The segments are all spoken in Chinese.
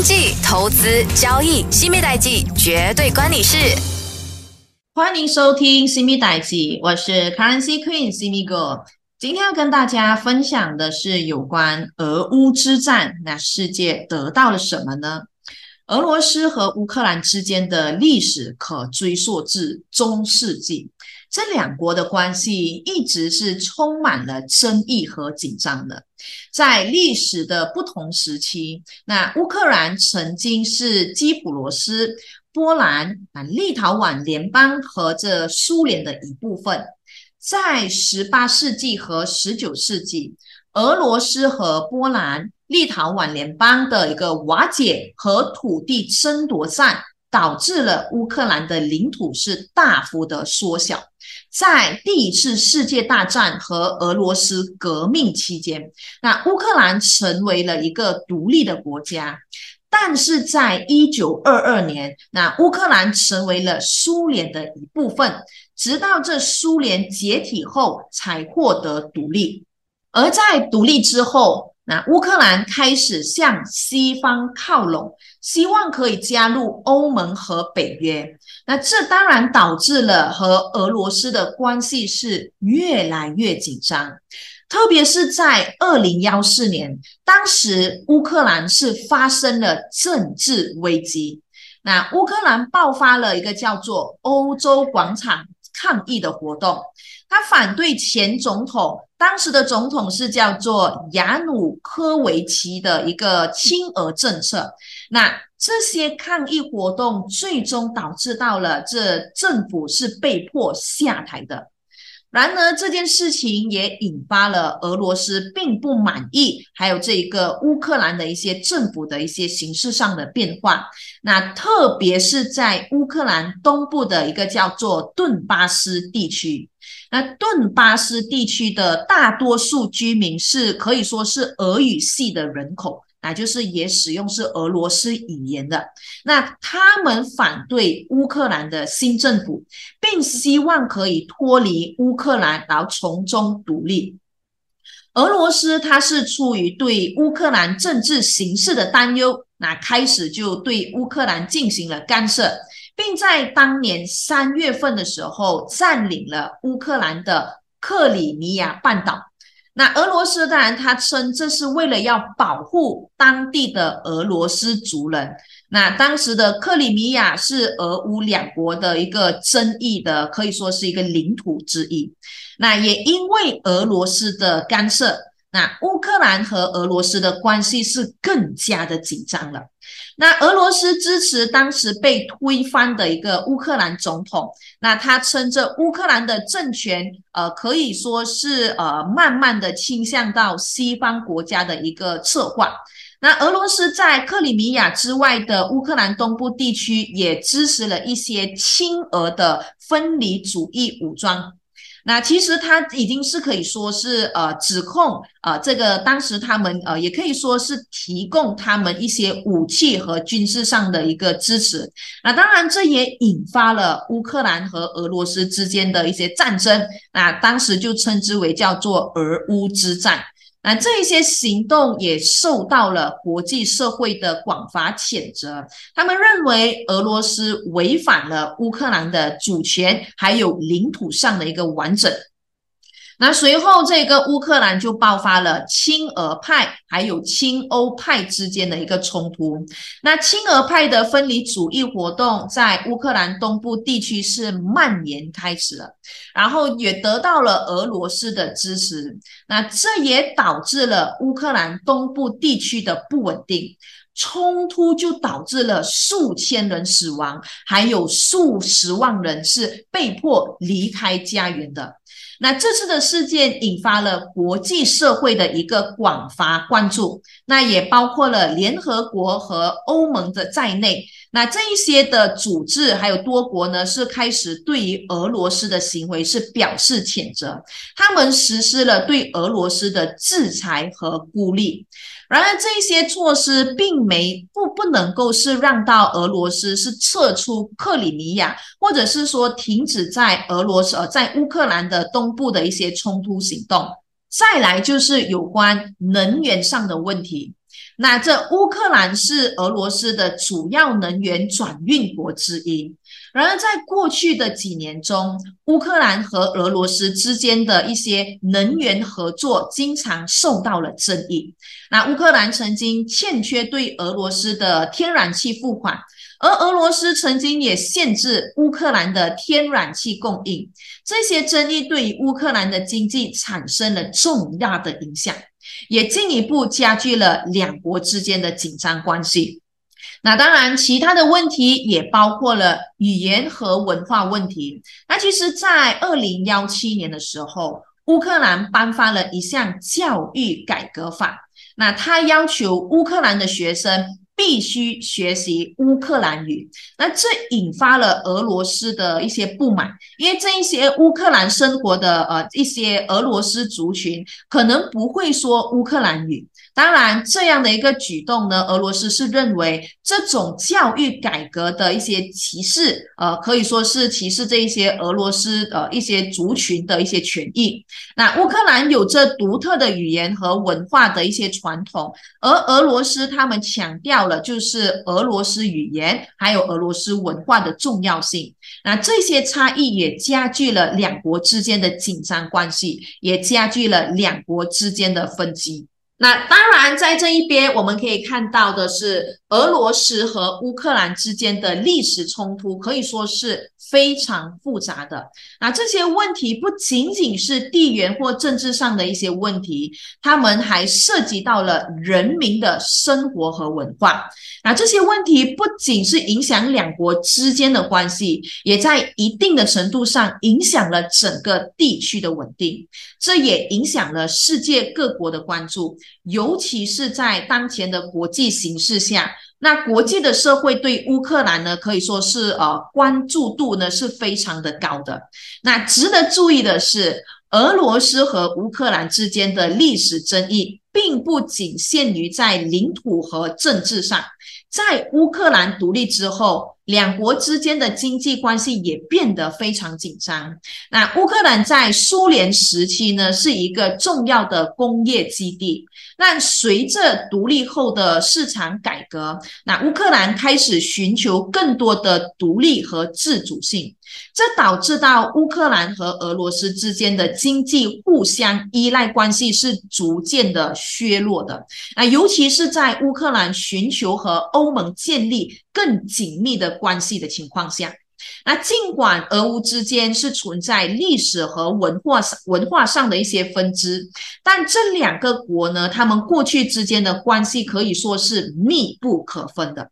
经济、投资、交易，新米代记绝对关你事。欢迎收听新米代记，我是 Currency Queen 新米哥。今天要跟大家分享的是有关俄乌之战，那世界得到了什么呢？俄罗斯和乌克兰之间的历史可追溯至中世纪。这两国的关系一直是充满了争议和紧张的。在历史的不同时期，那乌克兰曾经是基普罗斯、波兰、啊立陶宛联邦和这苏联的一部分。在十八世纪和十九世纪，俄罗斯和波兰、立陶宛联邦的一个瓦解和土地争夺战。导致了乌克兰的领土是大幅的缩小。在第一次世界大战和俄罗斯革命期间，那乌克兰成为了一个独立的国家。但是在一九二二年，那乌克兰成为了苏联的一部分，直到这苏联解体后才获得独立。而在独立之后，那乌克兰开始向西方靠拢。希望可以加入欧盟和北约，那这当然导致了和俄罗斯的关系是越来越紧张，特别是在二零幺四年，当时乌克兰是发生了政治危机，那乌克兰爆发了一个叫做欧洲广场抗议的活动，他反对前总统，当时的总统是叫做亚努科维奇的一个亲俄政策。那这些抗议活动最终导致到了这政府是被迫下台的。然而这件事情也引发了俄罗斯并不满意，还有这一个乌克兰的一些政府的一些形式上的变化。那特别是在乌克兰东部的一个叫做顿巴斯地区，那顿巴斯地区的大多数居民是可以说是俄语系的人口。那就是也使用是俄罗斯语言的，那他们反对乌克兰的新政府，并希望可以脱离乌克兰，然后从中独立。俄罗斯它是出于对乌克兰政治形势的担忧，那开始就对乌克兰进行了干涉，并在当年三月份的时候占领了乌克兰的克里米亚半岛。那俄罗斯当然，他称这是为了要保护当地的俄罗斯族人。那当时的克里米亚是俄乌两国的一个争议的，可以说是一个领土之一。那也因为俄罗斯的干涉，那乌克兰和俄罗斯的关系是更加的紧张了。那俄罗斯支持当时被推翻的一个乌克兰总统，那他称这乌克兰的政权，呃，可以说是呃，慢慢的倾向到西方国家的一个策划。那俄罗斯在克里米亚之外的乌克兰东部地区，也支持了一些亲俄的分离主义武装。那其实他已经是可以说是呃指控呃这个当时他们呃也可以说是提供他们一些武器和军事上的一个支持。那当然这也引发了乌克兰和俄罗斯之间的一些战争。那当时就称之为叫做俄乌之战。那这一些行动也受到了国际社会的广泛谴责，他们认为俄罗斯违反了乌克兰的主权，还有领土上的一个完整。那随后，这个乌克兰就爆发了亲俄派还有亲欧派之间的一个冲突。那亲俄派的分离主义活动在乌克兰东部地区是蔓延开始了，然后也得到了俄罗斯的支持。那这也导致了乌克兰东部地区的不稳定冲突，就导致了数千人死亡，还有数十万人是被迫离开家园的。那这次的事件引发了国际社会的一个广泛关注，那也包括了联合国和欧盟的在内。那这一些的组织还有多国呢，是开始对于俄罗斯的行为是表示谴责，他们实施了对俄罗斯的制裁和孤立。然而，这些措施并没不不能够是让到俄罗斯是撤出克里米亚，或者是说停止在俄罗斯呃在乌克兰的东部的一些冲突行动。再来就是有关能源上的问题。那这乌克兰是俄罗斯的主要能源转运国之一。然而，在过去的几年中，乌克兰和俄罗斯之间的一些能源合作经常受到了争议。那乌克兰曾经欠缺对俄罗斯的天然气付款，而俄罗斯曾经也限制乌克兰的天然气供应。这些争议对于乌克兰的经济产生了重大的影响，也进一步加剧了两国之间的紧张关系。那当然，其他的问题也包括了语言和文化问题。那其实，在二零幺七年的时候，乌克兰颁发了一项教育改革法，那他要求乌克兰的学生。必须学习乌克兰语，那这引发了俄罗斯的一些不满，因为这一些乌克兰生活的呃一些俄罗斯族群可能不会说乌克兰语。当然，这样的一个举动呢，俄罗斯是认为这种教育改革的一些歧视，呃，可以说是歧视这一些俄罗斯呃一些族群的一些权益。那乌克兰有着独特的语言和文化的一些传统，而俄罗斯他们强调了就是俄罗斯语言还有俄罗斯文化的重要性。那这些差异也加剧了两国之间的紧张关系，也加剧了两国之间的分歧。那当然，在这一边我们可以看到的是，俄罗斯和乌克兰之间的历史冲突可以说是非常复杂的。那这些问题不仅仅是地缘或政治上的一些问题，他们还涉及到了人民的生活和文化。那这些问题不仅是影响两国之间的关系，也在一定的程度上影响了整个地区的稳定。这也影响了世界各国的关注。尤其是在当前的国际形势下，那国际的社会对乌克兰呢，可以说是呃关注度呢是非常的高的。那值得注意的是，俄罗斯和乌克兰之间的历史争议，并不仅限于在领土和政治上。在乌克兰独立之后，两国之间的经济关系也变得非常紧张。那乌克兰在苏联时期呢，是一个重要的工业基地。那随着独立后的市场改革，那乌克兰开始寻求更多的独立和自主性，这导致到乌克兰和俄罗斯之间的经济互相依赖关系是逐渐的削弱的。啊，尤其是在乌克兰寻求和欧盟建立更紧密的关系的情况下。那尽管俄乌之间是存在历史和文化上文化上的一些分支，但这两个国呢，他们过去之间的关系可以说是密不可分的。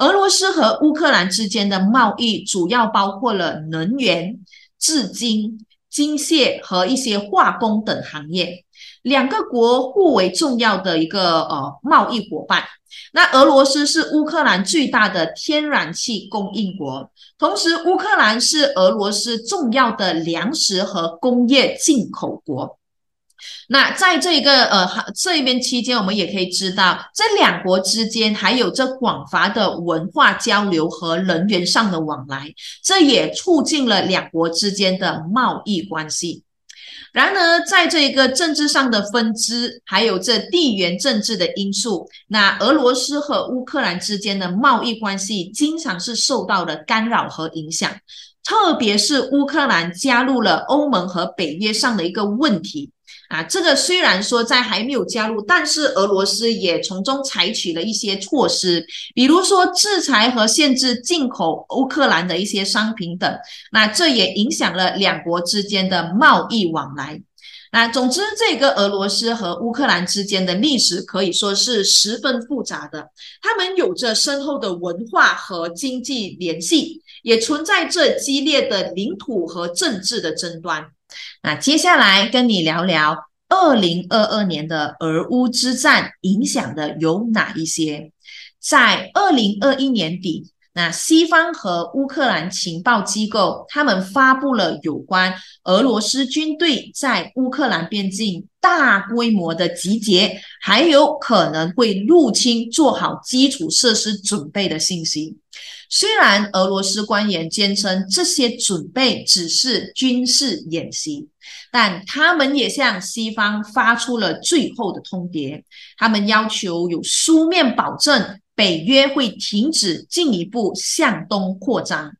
俄罗斯和乌克兰之间的贸易主要包括了能源、制金、机械和一些化工等行业，两个国互为重要的一个呃贸易伙伴。那俄罗斯是乌克兰最大的天然气供应国，同时乌克兰是俄罗斯重要的粮食和工业进口国。那在这个呃这一边期间，我们也可以知道，这两国之间还有着广泛的文化交流和人员上的往来，这也促进了两国之间的贸易关系。然而，在这一个政治上的分支，还有这地缘政治的因素，那俄罗斯和乌克兰之间的贸易关系经常是受到了干扰和影响，特别是乌克兰加入了欧盟和北约上的一个问题。啊，这个虽然说在还没有加入，但是俄罗斯也从中采取了一些措施，比如说制裁和限制进口乌克兰的一些商品等。那这也影响了两国之间的贸易往来。那总之，这个俄罗斯和乌克兰之间的历史可以说是十分复杂的，他们有着深厚的文化和经济联系，也存在着激烈的领土和政治的争端。那接下来跟你聊聊二零二二年的俄乌之战影响的有哪一些？在二零二一年底，那西方和乌克兰情报机构他们发布了有关俄罗斯军队在乌克兰边境大规模的集结，还有可能会入侵做好基础设施准备的信息。虽然俄罗斯官员坚称这些准备只是军事演习，但他们也向西方发出了最后的通牒，他们要求有书面保证，北约会停止进一步向东扩张。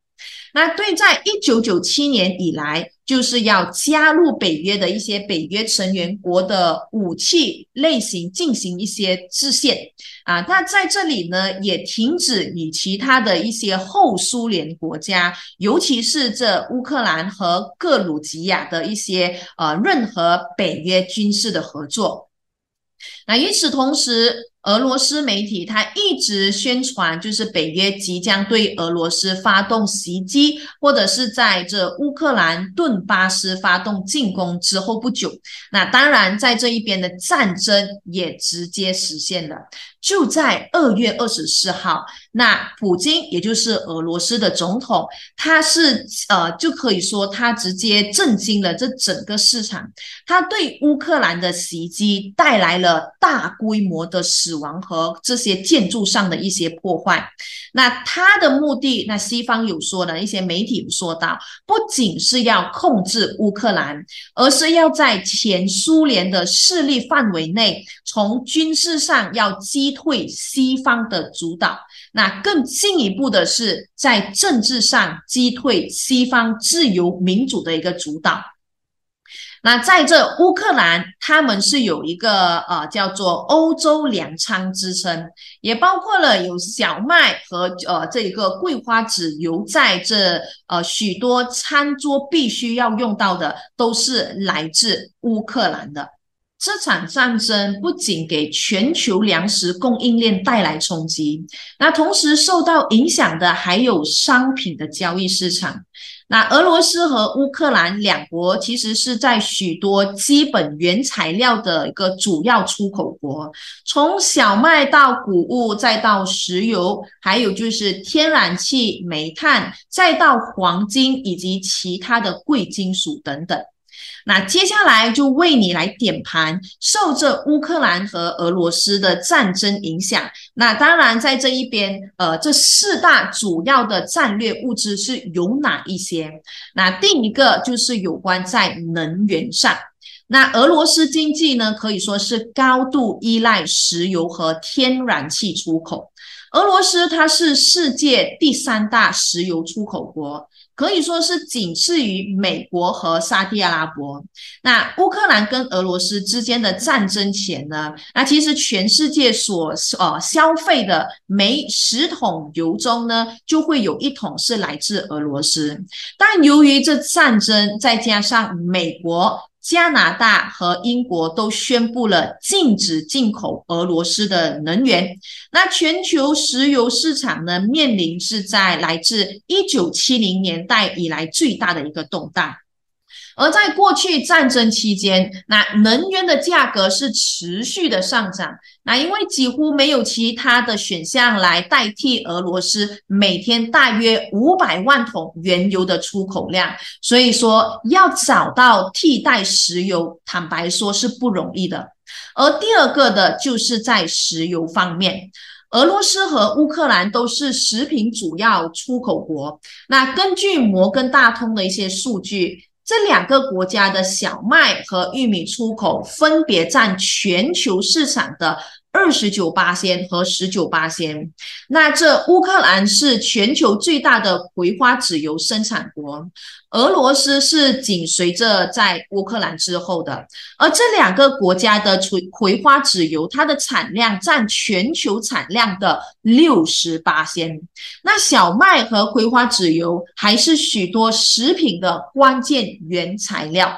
那对在一九九七年以来。就是要加入北约的一些北约成员国的武器类型进行一些制限啊，那在这里呢，也停止与其他的一些后苏联国家，尤其是这乌克兰和格鲁吉亚的一些呃任何北约军事的合作。那与此同时，俄罗斯媒体它一直宣传，就是北约即将对俄罗斯发动袭击，或者是在这乌克兰顿巴斯发动进攻之后不久，那当然在这一边的战争也直接实现了。就在二月二十四号，那普京也就是俄罗斯的总统，他是呃就可以说他直接震惊了这整个市场，他对乌克兰的袭击带来了大规模的死亡和这些建筑上的一些破坏。那他的目的，那西方有说的一些媒体有说到，不仅是要控制乌克兰，而是要在前苏联的势力范围内，从军事上要击退西方的主导。那更进一步的是，在政治上击退西方自由民主的一个主导。那在这乌克兰，他们是有一个呃叫做欧洲粮仓之称，也包括了有小麦和呃这个桂花籽油，在这呃许多餐桌必须要用到的，都是来自乌克兰的。这场战争不仅给全球粮食供应链带来冲击，那同时受到影响的还有商品的交易市场。那俄罗斯和乌克兰两国其实是在许多基本原材料的一个主要出口国，从小麦到谷物，再到石油，还有就是天然气、煤炭，再到黄金以及其他的贵金属等等。那接下来就为你来点盘，受这乌克兰和俄罗斯的战争影响，那当然在这一边，呃，这四大主要的战略物资是有哪一些？那第一个就是有关在能源上，那俄罗斯经济呢可以说是高度依赖石油和天然气出口，俄罗斯它是世界第三大石油出口国。可以说是仅次于美国和沙特阿拉伯。那乌克兰跟俄罗斯之间的战争前呢？那其实全世界所呃消费的每十桶油中呢，就会有一桶是来自俄罗斯。但由于这战争，再加上美国。加拿大和英国都宣布了禁止进口俄罗斯的能源，那全球石油市场呢，面临是在来自一九七零年代以来最大的一个动荡。而在过去战争期间，那能源的价格是持续的上涨。那因为几乎没有其他的选项来代替俄罗斯每天大约五百万桶原油的出口量，所以说要找到替代石油，坦白说是不容易的。而第二个的就是在石油方面，俄罗斯和乌克兰都是食品主要出口国。那根据摩根大通的一些数据。这两个国家的小麦和玉米出口分别占全球市场的二十九八仙和十九八仙。那这乌克兰是全球最大的葵花籽油生产国。俄罗斯是紧随着在乌克兰之后的，而这两个国家的葵葵花籽油，它的产量占全球产量的六十八仙。那小麦和葵花籽油还是许多食品的关键原材料。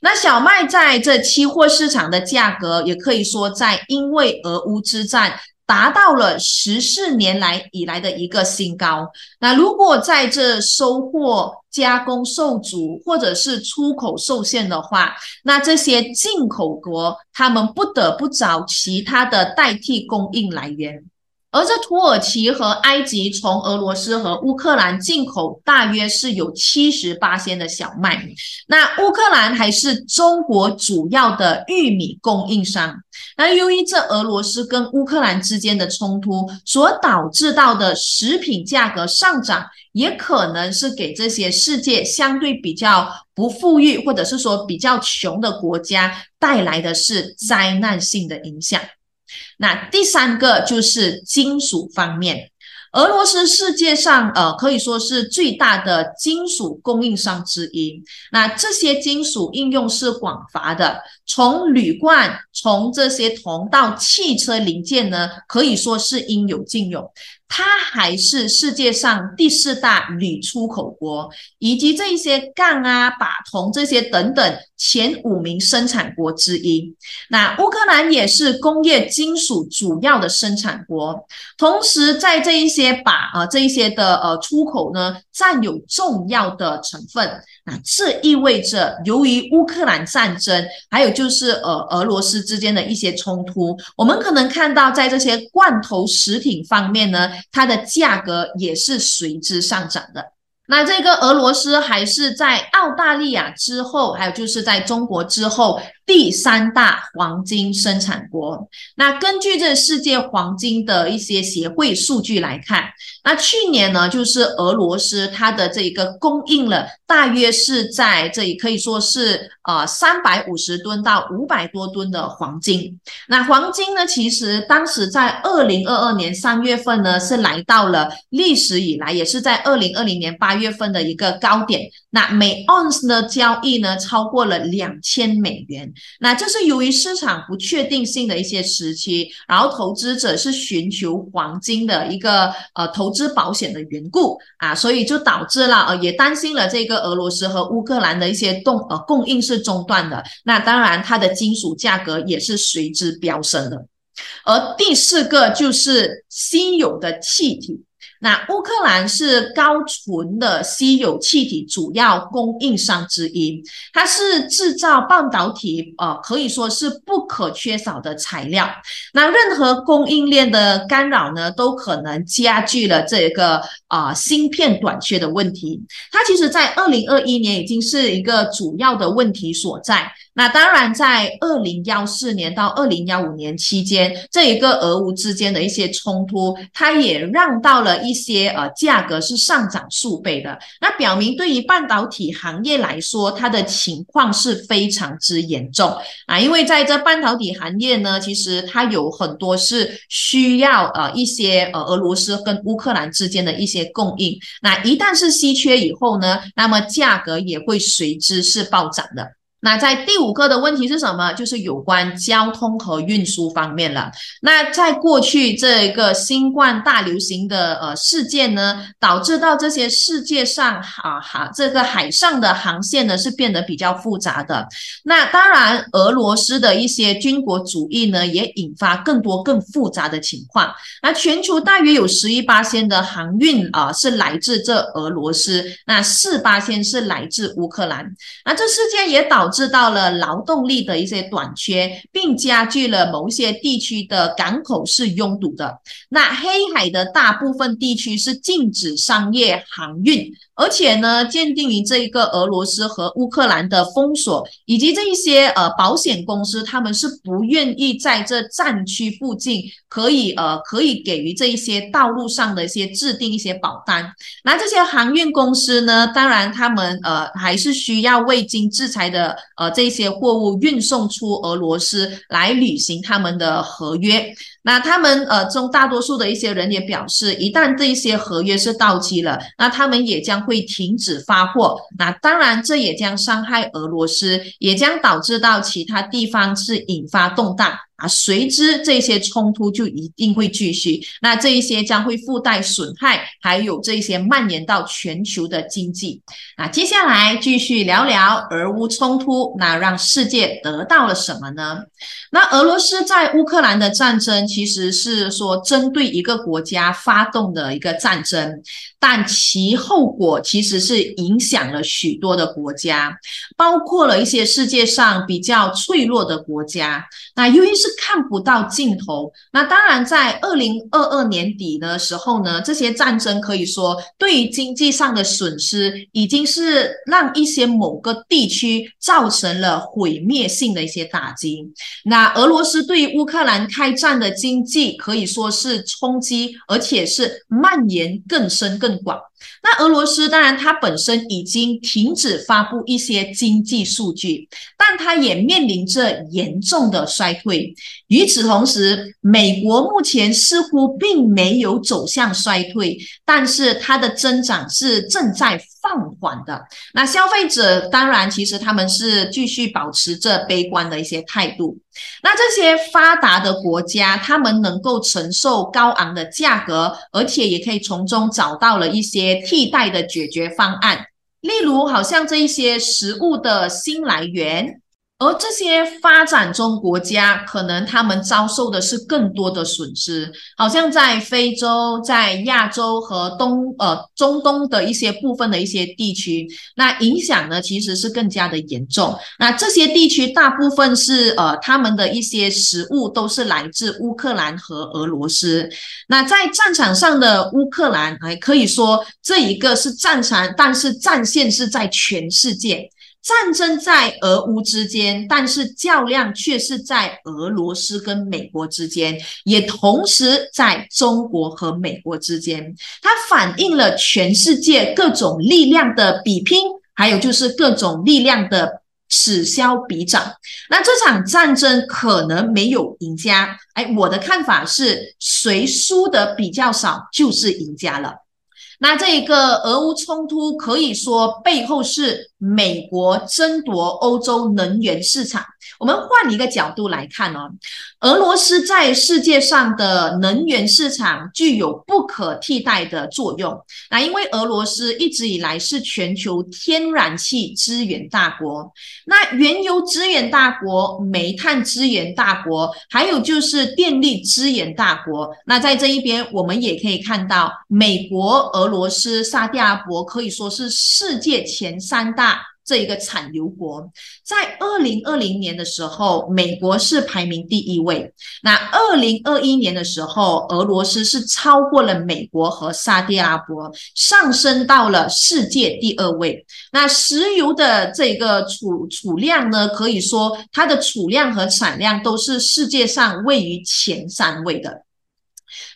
那小麦在这期货市场的价格，也可以说在因为俄乌之战。达到了十四年来以来的一个新高。那如果在这收获加工受阻，或者是出口受限的话，那这些进口国他们不得不找其他的代替供应来源。而这土耳其和埃及从俄罗斯和乌克兰进口大约是有七十八仙的小麦，那乌克兰还是中国主要的玉米供应商。那由于这俄罗斯跟乌克兰之间的冲突所导致到的食品价格上涨，也可能是给这些世界相对比较不富裕或者是说比较穷的国家带来的是灾难性的影响。那第三个就是金属方面，俄罗斯世界上呃可以说是最大的金属供应商之一。那这些金属应用是广泛的，从铝罐，从这些铜到汽车零件呢，可以说是应有尽有。它还是世界上第四大铝出口国，以及这一些钢啊、把、铜这些等等前五名生产国之一。那乌克兰也是工业金属主要的生产国，同时在这一些把啊这一些的呃出口呢，占有重要的成分。那这意味着，由于乌克兰战争，还有就是呃俄罗斯之间的一些冲突，我们可能看到在这些罐头食品方面呢，它的价格也是随之上涨的。那这个俄罗斯还是在澳大利亚之后，还有就是在中国之后。第三大黄金生产国。那根据这世界黄金的一些协会数据来看，那去年呢，就是俄罗斯它的这一个供应了大约是在这里可以说是呃三百五十吨到五百多吨的黄金。那黄金呢，其实当时在二零二二年三月份呢，是来到了历史以来也是在二零二零年八月份的一个高点。那每盎司的交易呢，超过了两千美元。那这是由于市场不确定性的一些时期，然后投资者是寻求黄金的一个呃投资保险的缘故啊，所以就导致了呃也担心了这个俄罗斯和乌克兰的一些动呃供应是中断的，那当然它的金属价格也是随之飙升的。而第四个就是稀有的气体。那乌克兰是高纯的稀有气体主要供应商之一，它是制造半导体呃可以说是不可缺少的材料。那任何供应链的干扰呢，都可能加剧了这个啊芯片短缺的问题。它其实，在二零二一年已经是一个主要的问题所在。那当然，在二零幺四年到二零幺五年期间，这一个俄乌之间的一些冲突，它也让到了一些呃价格是上涨数倍的。那表明对于半导体行业来说，它的情况是非常之严重啊！因为在这半导体行业呢，其实它有很多是需要呃一些呃俄罗斯跟乌克兰之间的一些供应。那一旦是稀缺以后呢，那么价格也会随之是暴涨的。那在第五个的问题是什么？就是有关交通和运输方面了。那在过去这个新冠大流行的呃事件呢，导致到这些世界上啊哈这个海上的航线呢是变得比较复杂的。那当然，俄罗斯的一些军国主义呢也引发更多更复杂的情况。那全球大约有十一八千的航运啊是来自这俄罗斯，那四八千是来自乌克兰。那这事件也导致到了劳动力的一些短缺，并加剧了某些地区的港口是拥堵的。那黑海的大部分地区是禁止商业航运。而且呢，鉴定于这一个俄罗斯和乌克兰的封锁，以及这一些呃保险公司，他们是不愿意在这战区附近可以呃可以给予这一些道路上的一些制定一些保单。那这些航运公司呢，当然他们呃还是需要未经制裁的呃这些货物运送出俄罗斯来履行他们的合约。那他们呃中大多数的一些人也表示，一旦这一些合约是到期了，那他们也将会停止发货。那当然，这也将伤害俄罗斯，也将导致到其他地方是引发动荡。啊，随之这些冲突就一定会继续，那这一些将会附带损害，还有这些蔓延到全球的经济。那接下来继续聊聊俄乌冲突，那让世界得到了什么呢？那俄罗斯在乌克兰的战争其实是说针对一个国家发动的一个战争，但其后果其实是影响了许多的国家，包括了一些世界上比较脆弱的国家。那由于是看不到尽头。那当然，在二零二二年底的时候呢，这些战争可以说对于经济上的损失，已经是让一些某个地区造成了毁灭性的一些打击。那俄罗斯对于乌克兰开战的经济可以说是冲击，而且是蔓延更深更广。那俄罗斯当然，它本身已经停止发布一些经济数据，但它也面临着严重的衰退。与此同时，美国目前似乎并没有走向衰退，但是它的增长是正在放缓的。那消费者当然，其实他们是继续保持着悲观的一些态度。那这些发达的国家，他们能够承受高昂的价格，而且也可以从中找到了一些替代的解决方案，例如好像这一些食物的新来源。而这些发展中国家，可能他们遭受的是更多的损失，好像在非洲、在亚洲和东呃中东的一些部分的一些地区，那影响呢其实是更加的严重。那这些地区大部分是呃他们的一些食物都是来自乌克兰和俄罗斯。那在战场上的乌克兰，还可以说这一个是战场，但是战线是在全世界。战争在俄乌之间，但是较量却是在俄罗斯跟美国之间，也同时在中国和美国之间。它反映了全世界各种力量的比拼，还有就是各种力量的此消彼长。那这场战争可能没有赢家，哎，我的看法是谁输的比较少就是赢家了。那这一个俄乌冲突可以说背后是美国争夺欧洲能源市场。我们换一个角度来看哦，俄罗斯在世界上的能源市场具有不可替代的作用。那因为俄罗斯一直以来是全球天然气资源大国，那原油资源大国、煤炭资源大国，还有就是电力资源大国。那在这一边，我们也可以看到，美国、俄罗斯、沙特阿拉伯可以说是世界前三大。这一个产油国，在二零二零年的时候，美国是排名第一位。那二零二一年的时候，俄罗斯是超过了美国和沙特阿拉伯，上升到了世界第二位。那石油的这个储储量呢，可以说它的储量和产量都是世界上位于前三位的。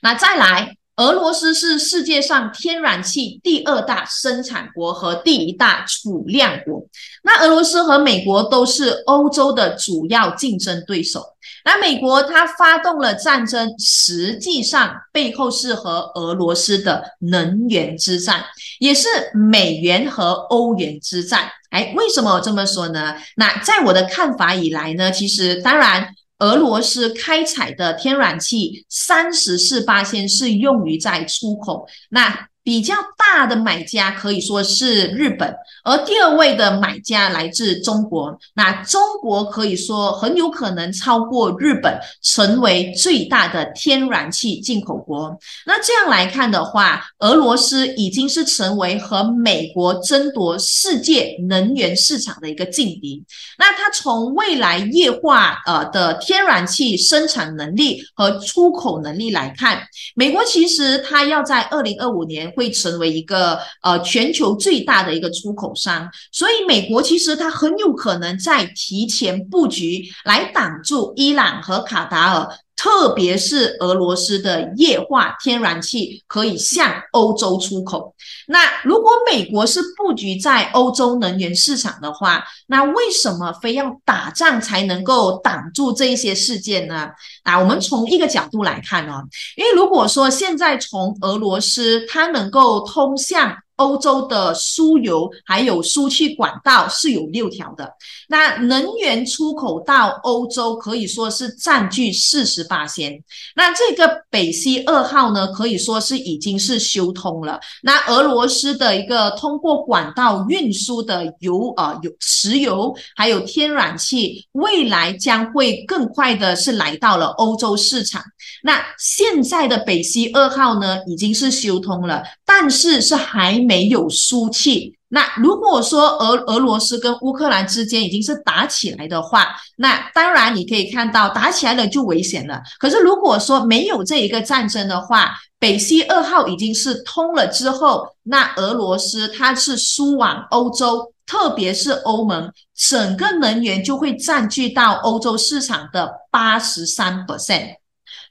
那再来。俄罗斯是世界上天然气第二大生产国和第一大储量国。那俄罗斯和美国都是欧洲的主要竞争对手。那美国它发动了战争，实际上背后是和俄罗斯的能源之战，也是美元和欧元之战。哎，为什么我这么说呢？那在我的看法以来呢，其实当然。俄罗斯开采的天然气三十四八先是用于在出口，那。比较大的买家可以说是日本，而第二位的买家来自中国。那中国可以说很有可能超过日本，成为最大的天然气进口国。那这样来看的话，俄罗斯已经是成为和美国争夺世界能源市场的一个劲敌。那它从未来液化呃的天然气生产能力和出口能力来看，美国其实它要在二零二五年。会成为一个呃全球最大的一个出口商，所以美国其实它很有可能在提前布局来挡住伊朗和卡达尔，特别是俄罗斯的液化天然气可以向欧洲出口。那如果美国是布局在欧洲能源市场的话，那为什么非要打仗才能够挡住这一些事件呢？啊，我们从一个角度来看哦，因为如果说现在从俄罗斯它能够通向。欧洲的输油还有输气管道是有六条的，那能源出口到欧洲可以说是占据四十八先。那这个北溪二号呢，可以说是已经是修通了。那俄罗斯的一个通过管道运输的油啊，有石油还有天然气，未来将会更快的是来到了欧洲市场。那现在的北溪二号呢，已经是修通了，但是是还没有输气。那如果说俄俄罗斯跟乌克兰之间已经是打起来的话，那当然你可以看到打起来了就危险了。可是如果说没有这一个战争的话，北溪二号已经是通了之后，那俄罗斯它是输往欧洲，特别是欧盟，整个能源就会占据到欧洲市场的八十三 percent。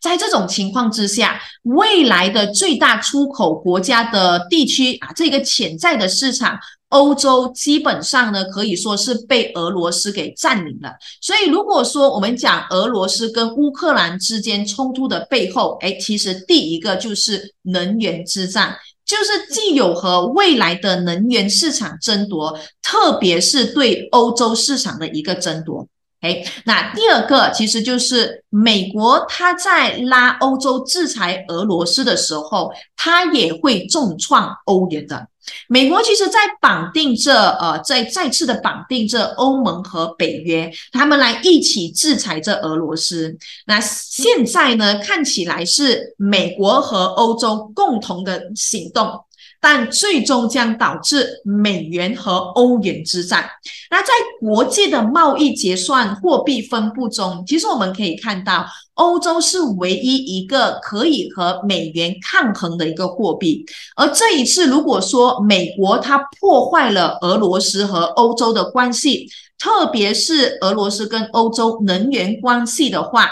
在这种情况之下，未来的最大出口国家的地区啊，这个潜在的市场，欧洲基本上呢可以说是被俄罗斯给占领了。所以，如果说我们讲俄罗斯跟乌克兰之间冲突的背后，哎，其实第一个就是能源之战，就是既有和未来的能源市场争夺，特别是对欧洲市场的一个争夺。哎，那第二个其实就是美国，他在拉欧洲制裁俄罗斯的时候，他也会重创欧元的。美国其实，在绑定这呃，在再次的绑定这欧盟和北约，他们来一起制裁这俄罗斯。那现在呢，看起来是美国和欧洲共同的行动。但最终将导致美元和欧元之战。那在国际的贸易结算货币分布中，其实我们可以看到，欧洲是唯一一个可以和美元抗衡的一个货币。而这一次，如果说美国它破坏了俄罗斯和欧洲的关系，特别是俄罗斯跟欧洲能源关系的话，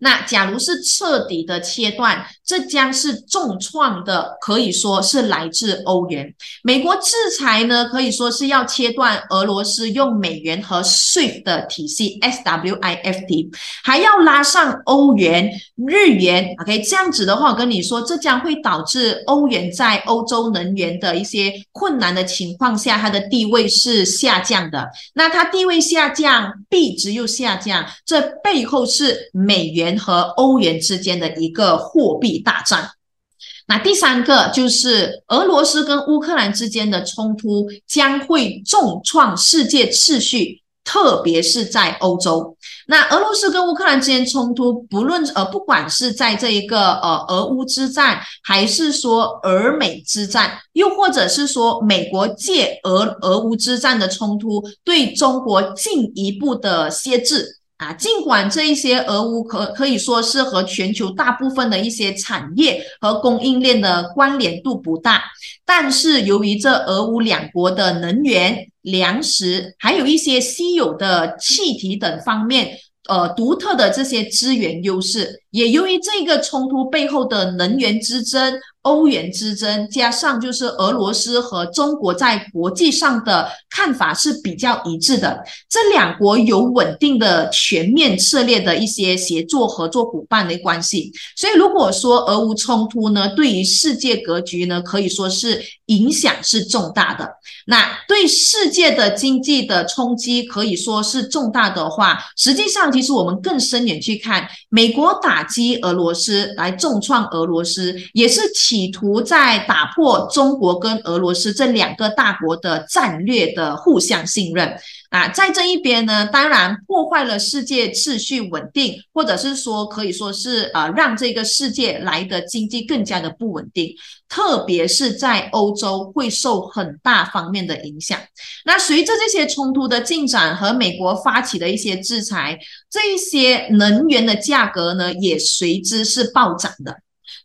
那假如是彻底的切断，这将是重创的，可以说是来自欧元。美国制裁呢，可以说是要切断俄罗斯用美元和 SWIFT 的体系 （SWIFT），还要拉上欧元、日元。OK，这样子的话，我跟你说，这将会导致欧元在欧洲能源的一些困难的情况下，它的地位是下降的。那它地位下降，币值又下降，这背后是美元。和欧元之间的一个货币大战。那第三个就是俄罗斯跟乌克兰之间的冲突将会重创世界秩序，特别是在欧洲。那俄罗斯跟乌克兰之间冲突，不论呃不管是在这一个呃俄乌之战，还是说俄美之战，又或者是说美国借俄俄乌之战的冲突对中国进一步的挟制。啊，尽管这一些俄乌可可以说是和全球大部分的一些产业和供应链的关联度不大，但是由于这俄乌两国的能源、粮食，还有一些稀有的气体等方面。呃，独特的这些资源优势，也由于这个冲突背后的能源之争、欧元之争，加上就是俄罗斯和中国在国际上的看法是比较一致的，这两国有稳定的全面策略的一些协作合作伙伴的关系。所以，如果说俄乌冲突呢，对于世界格局呢，可以说是影响是重大的。那对世界的经济的冲击可以说是重大的话，实际上。其实我们更深远去看，美国打击俄罗斯来重创俄罗斯，也是企图在打破中国跟俄罗斯这两个大国的战略的互相信任。啊，在这一边呢，当然破坏了世界秩序稳定，或者是说可以说是呃，让这个世界来的经济更加的不稳定，特别是在欧洲会受很大方面的影响。那随着这些冲突的进展和美国发起的一些制裁，这一些能源的价格呢也随之是暴涨的。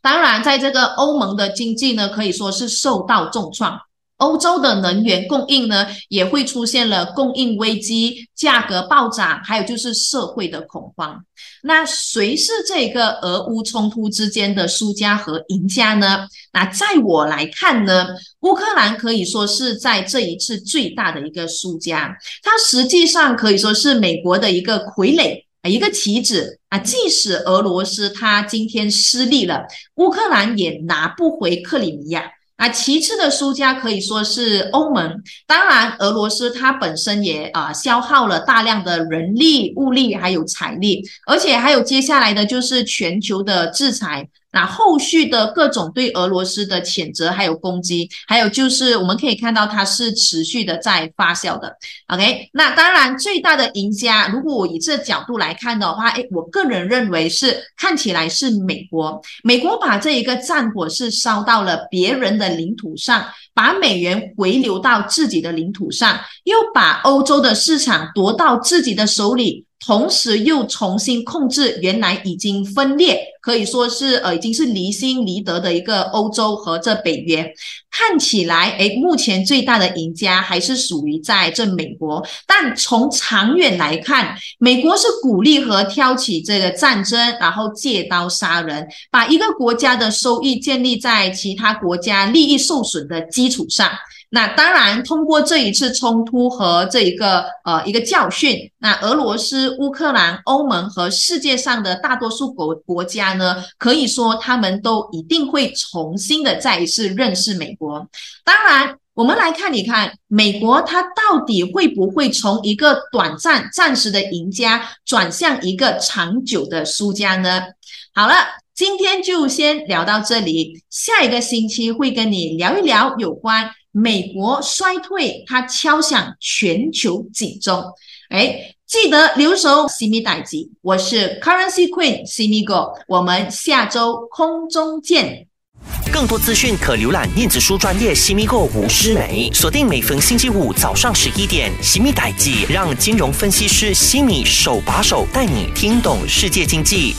当然，在这个欧盟的经济呢，可以说是受到重创。欧洲的能源供应呢，也会出现了供应危机、价格暴涨，还有就是社会的恐慌。那谁是这个俄乌冲突之间的输家和赢家呢？那在我来看呢，乌克兰可以说是在这一次最大的一个输家。它实际上可以说是美国的一个傀儡，一个棋子啊。即使俄罗斯它今天失利了，乌克兰也拿不回克里米亚。啊，其次的输家可以说是欧盟，当然俄罗斯它本身也啊消耗了大量的人力、物力还有财力，而且还有接下来的就是全球的制裁，那后续的各种对俄罗斯的谴责还有攻击，还有就是我们可以看到它是持续的在发酵的。OK，那当然最大的赢家，如果我以这角度来看的话，哎，我个人认为是看起来是美国，美国把这一个战火是烧到了别人的领土上。把美元回流到自己的领土上，又把欧洲的市场夺到自己的手里。同时又重新控制原来已经分裂，可以说是呃已经是离心离德的一个欧洲和这北约，看起来诶，目前最大的赢家还是属于在这美国。但从长远来看，美国是鼓励和挑起这个战争，然后借刀杀人，把一个国家的收益建立在其他国家利益受损的基础上。那当然，通过这一次冲突和这一个呃一个教训，那俄罗斯、乌克兰、欧盟和世界上的大多数国国家呢，可以说他们都一定会重新的再一次认识美国。当然，我们来看一看美国它到底会不会从一个短暂、暂时的赢家转向一个长久的输家呢？好了，今天就先聊到这里，下一个星期会跟你聊一聊有关。美国衰退，它敲响全球警钟。哎，记得留守西米代吉，我是 Currency Queen 西米哥，我们下周空中见。更多资讯可浏览电子书专业西米哥吴诗梅，锁定每逢星期五早上十一点，西米代吉让金融分析师西米手把手带你听懂世界经济。